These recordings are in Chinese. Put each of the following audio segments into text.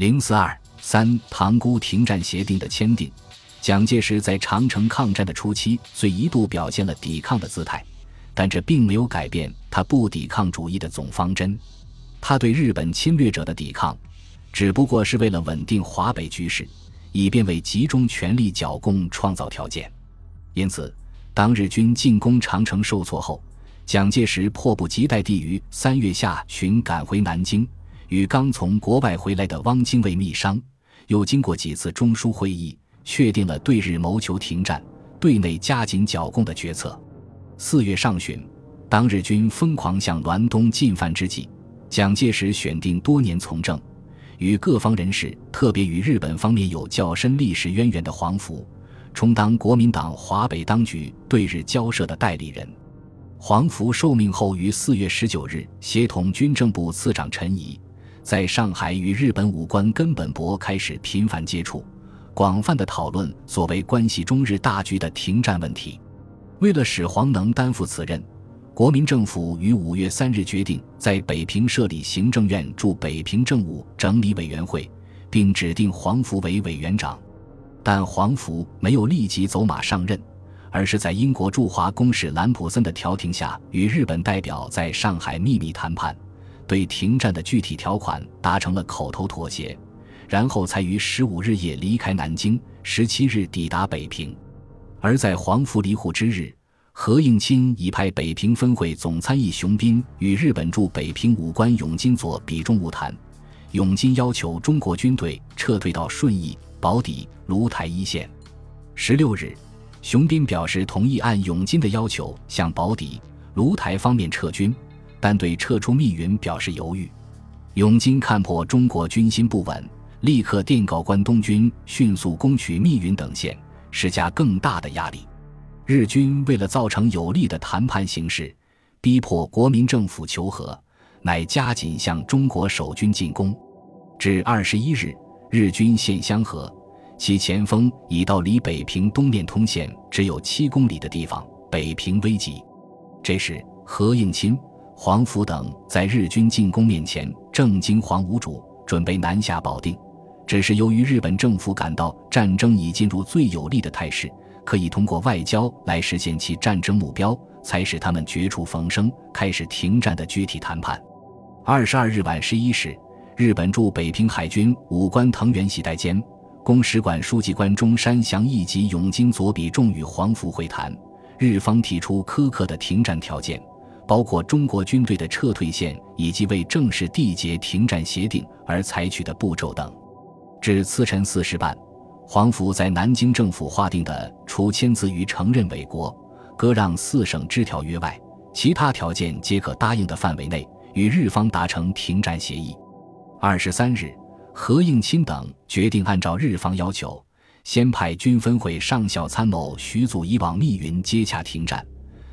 零四二三塘沽停战协定的签订，蒋介石在长城抗战的初期虽一度表现了抵抗的姿态，但这并没有改变他不抵抗主义的总方针。他对日本侵略者的抵抗，只不过是为了稳定华北局势，以便为集中全力剿共创造条件。因此，当日军进攻长城受挫后，蒋介石迫不及待地于三月下旬赶回南京，与刚从国外回来的汪精卫密商，又经过几次中枢会议，确定了对日谋求停战、对内加紧剿共的决策。四月上旬，当日军疯狂向滦东进犯之际，蒋介石选定多年从政、与各方人士，特别与日本方面有较深历史渊源的黄福。充当国民党华北当局对日交涉的代理人，黄福受命后于四月十九日协同军政部次长陈仪，在上海与日本武官根本博开始频繁接触，广泛的讨论所谓关系中日大局的停战问题。为了使黄能担负此任，国民政府于五月三日决定在北平设立行政院驻北平政务整理委员会，并指定黄福为委员长。但黄福没有立即走马上任，而是在英国驻华公使兰普森的调停下，与日本代表在上海秘密谈判，对停战的具体条款达成了口头妥协，然后才于十五日夜离开南京，十七日抵达北平。而在黄福离沪之日，何应钦已派北平分会总参议熊斌与日本驻北平武官永金佐比中晤谈，永金要求中国军队撤退到顺义。保底、芦台一线。十六日，熊斌表示同意按永金的要求向保底、芦台方面撤军，但对撤出密云表示犹豫。永金看破中国军心不稳，立刻电告关东军迅速攻取密云等县，施加更大的压力。日军为了造成有利的谈判形势，逼迫国民政府求和，乃加紧向中国守军进攻。至二十一日。日军陷香河，其前锋已到离北平东面通线只有七公里的地方，北平危急。这时，何应钦、黄福等在日军进攻面前正惊惶无主，准备南下保定。只是由于日本政府感到战争已进入最有利的态势，可以通过外交来实现其战争目标，才使他们绝处逢生，开始停战的具体谈判。二十二日晚十一时。日本驻北平海军武官藤原喜代兼、公使馆书记官中山祥义及永金左比重与黄福会谈，日方提出苛刻的停战条件，包括中国军队的撤退线以及为正式缔结停战协定而采取的步骤等。至次晨四时半，黄福在南京政府划定的除签字于承认伪国、割让四省之条约外，其他条件皆可答应的范围内，与日方达成停战协议。二十三日，何应钦等决定按照日方要求，先派军分会上校参谋徐祖以往密云接洽停战，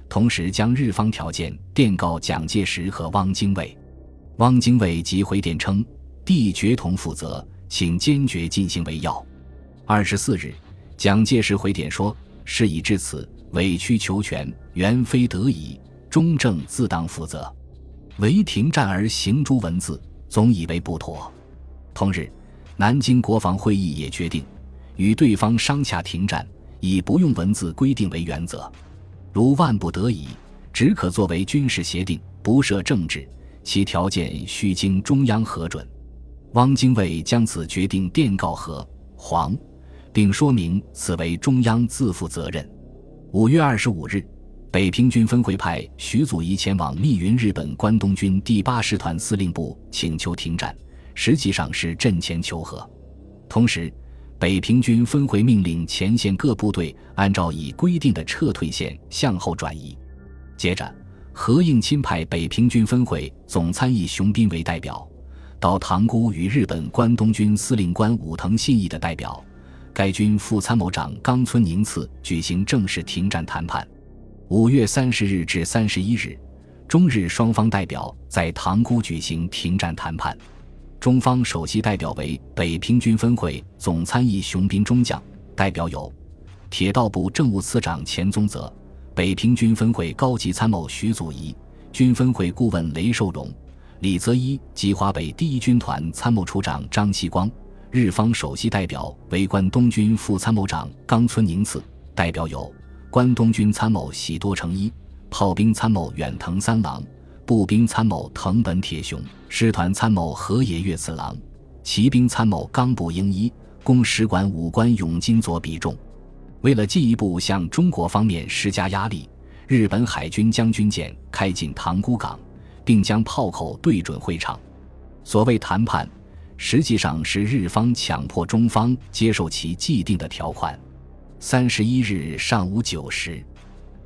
同时将日方条件电告蒋介石和汪精卫。汪精卫即回电称：“帝决同负责，请坚决进行为要。”二十四日，蒋介石回电说：“事已至此，委曲求全，原非得已，中正自当负责。唯停战而行诸文字。”总以为不妥。同日，南京国防会议也决定与对方商洽停战，以不用文字规定为原则。如万不得已，只可作为军事协定，不设政治。其条件须经中央核准。汪精卫将此决定电告何黄，并说明此为中央自负责任。五月二十五日。北平军分会派徐祖仪前往密云日本关东军第八师团司令部请求停战，实际上是阵前求和。同时，北平军分会命令前线各部队按照已规定的撤退线向后转移。接着，何应钦派北平军分会总参议熊斌为代表，到塘沽与日本关东军司令官武藤信义的代表、该军副参谋长冈村宁次举行正式停战谈判。五月三十日至三十一日，中日双方代表在塘沽举行停战谈判。中方首席代表为北平军分会总参议熊斌中将，代表有铁道部政务次长钱宗泽、北平军分会高级参谋徐祖仪、军分会顾问雷寿荣、李泽一及华北第一军团参谋处长张锡光，日方首席代表为关东军副参谋长冈村宁次，代表有关东军参谋喜多诚一、炮兵参谋远藤三郎、步兵参谋藤本铁雄、师团参谋河野岳次郎、骑兵参谋冈部英一，公使馆武官永金佐比重。为了进一步向中国方面施加压力，日本海军将军舰开进塘沽港。并将炮口对准会场。所谓谈判，实际上是日方强迫中方接受其既定的条款。三十一日上午九时，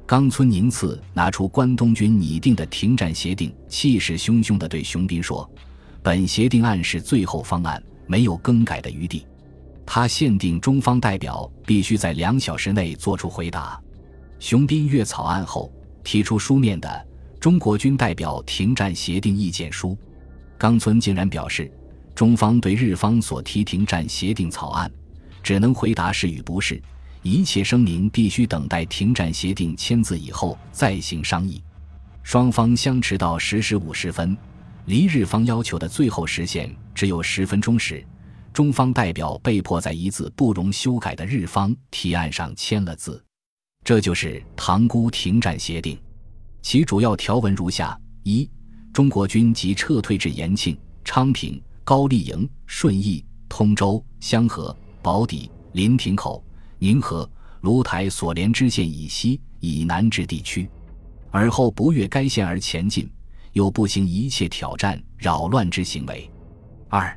冈村宁次拿出关东军拟定的停战协定，气势汹汹地对熊斌说：“本协定案是最后方案，没有更改的余地。”他限定中方代表必须在两小时内作出回答。熊斌阅草案后，提出书面的。中国军代表停战协定意见书，冈村竟然表示，中方对日方所提停战协定草案，只能回答是与不是，一切声明必须等待停战协定签字以后再行商议。双方相持到十时五十分，离日方要求的最后时限只有十分钟时，中方代表被迫在一字不容修改的日方提案上签了字，这就是塘沽停战协定。其主要条文如下：一、中国军即撤退至延庆、昌平、高丽营、顺义、通州、香河、宝坻、临亭口、宁河、芦台所连支线以西、以南之地区，而后不越该线而前进，又不行一切挑战、扰乱之行为。二、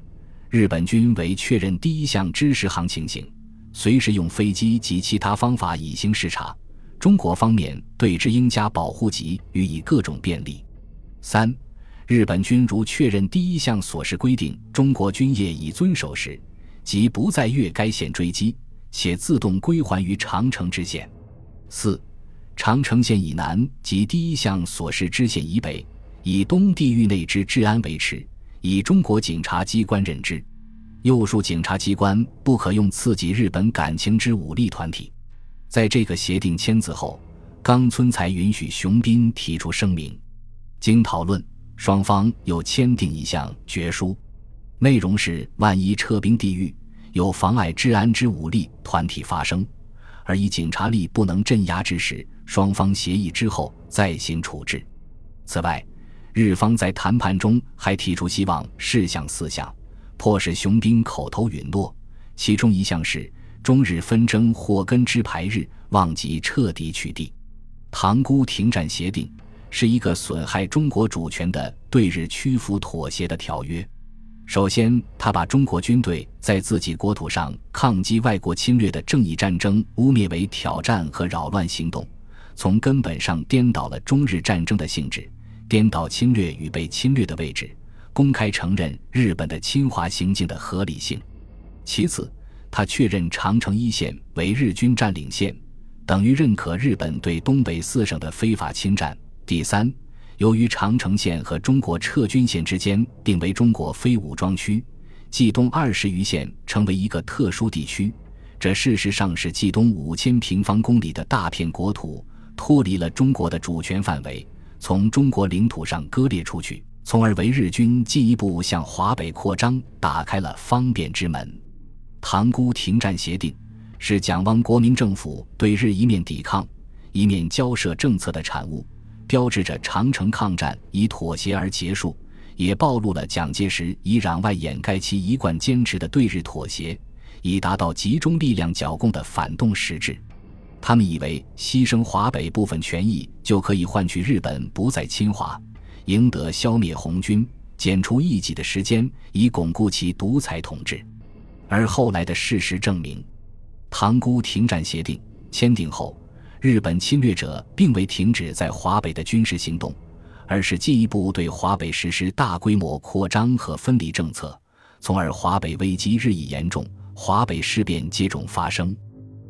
日本军为确认第一项知识航情形，随时用飞机及其他方法以行视察。中国方面对之应加保护级予以各种便利。三、日本军如确认第一项所示规定，中国军业已遵守时，即不再越该线追击，且自动归还于长城支线。四、长城线以南及第一项所示支线以北，以东地域内之治安维持，以中国警察机关任之。右述警察机关不可用刺激日本感情之武力团体。在这个协定签字后，冈村才允许熊斌提出声明。经讨论，双方又签订一项决书，内容是：万一撤兵地域有妨碍治安之武力团体发生，而以警察力不能镇压之时，双方协议之后再行处置。此外，日方在谈判中还提出希望事项四项，迫使熊斌口头允诺，其中一项是。中日纷争祸根之排日，望即彻底取缔。塘沽停战协定是一个损害中国主权的对日屈服妥协的条约。首先，他把中国军队在自己国土上抗击外国侵略的正义战争污蔑为挑战和扰乱行动，从根本上颠倒了中日战争的性质，颠倒侵略与被侵略的位置，公开承认日本的侵华行径的合理性。其次，他确认长城一线为日军占领线，等于认可日本对东北四省的非法侵占。第三，由于长城线和中国撤军线之间定为中国非武装区，冀东二十余县成为一个特殊地区，这事实上是冀东五千平方公里的大片国土脱离了中国的主权范围，从中国领土上割裂出去，从而为日军进一步向华北扩张打开了方便之门。塘沽停战协定是蒋汪国民政府对日一面抵抗、一面交涉政策的产物，标志着长城抗战以妥协而结束，也暴露了蒋介石以攘外掩盖其一贯坚持的对日妥协，以达到集中力量剿共的反动实质。他们以为牺牲华北部分权益就可以换取日本不再侵华，赢得消灭红军、剪除异己的时间，以巩固其独裁统治。而后来的事实证明，塘沽停战协定签订后，日本侵略者并未停止在华北的军事行动，而是进一步对华北实施大规模扩张和分离政策，从而华北危机日益严重，华北事变接踵发生。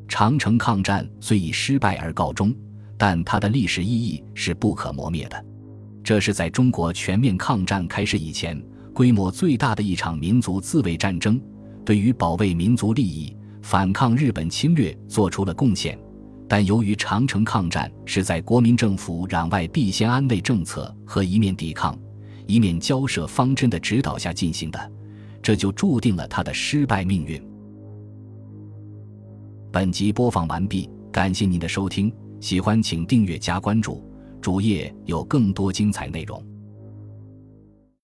长城抗战虽以失败而告终，但它的历史意义是不可磨灭的。这是在中国全面抗战开始以前，规模最大的一场民族自卫战争。对于保卫民族利益、反抗日本侵略做出了贡献，但由于长城抗战是在国民政府攘外必先安内政策和一面抵抗、一面交涉方针的指导下进行的，这就注定了他的失败命运。本集播放完毕，感谢您的收听，喜欢请订阅加关注，主页有更多精彩内容。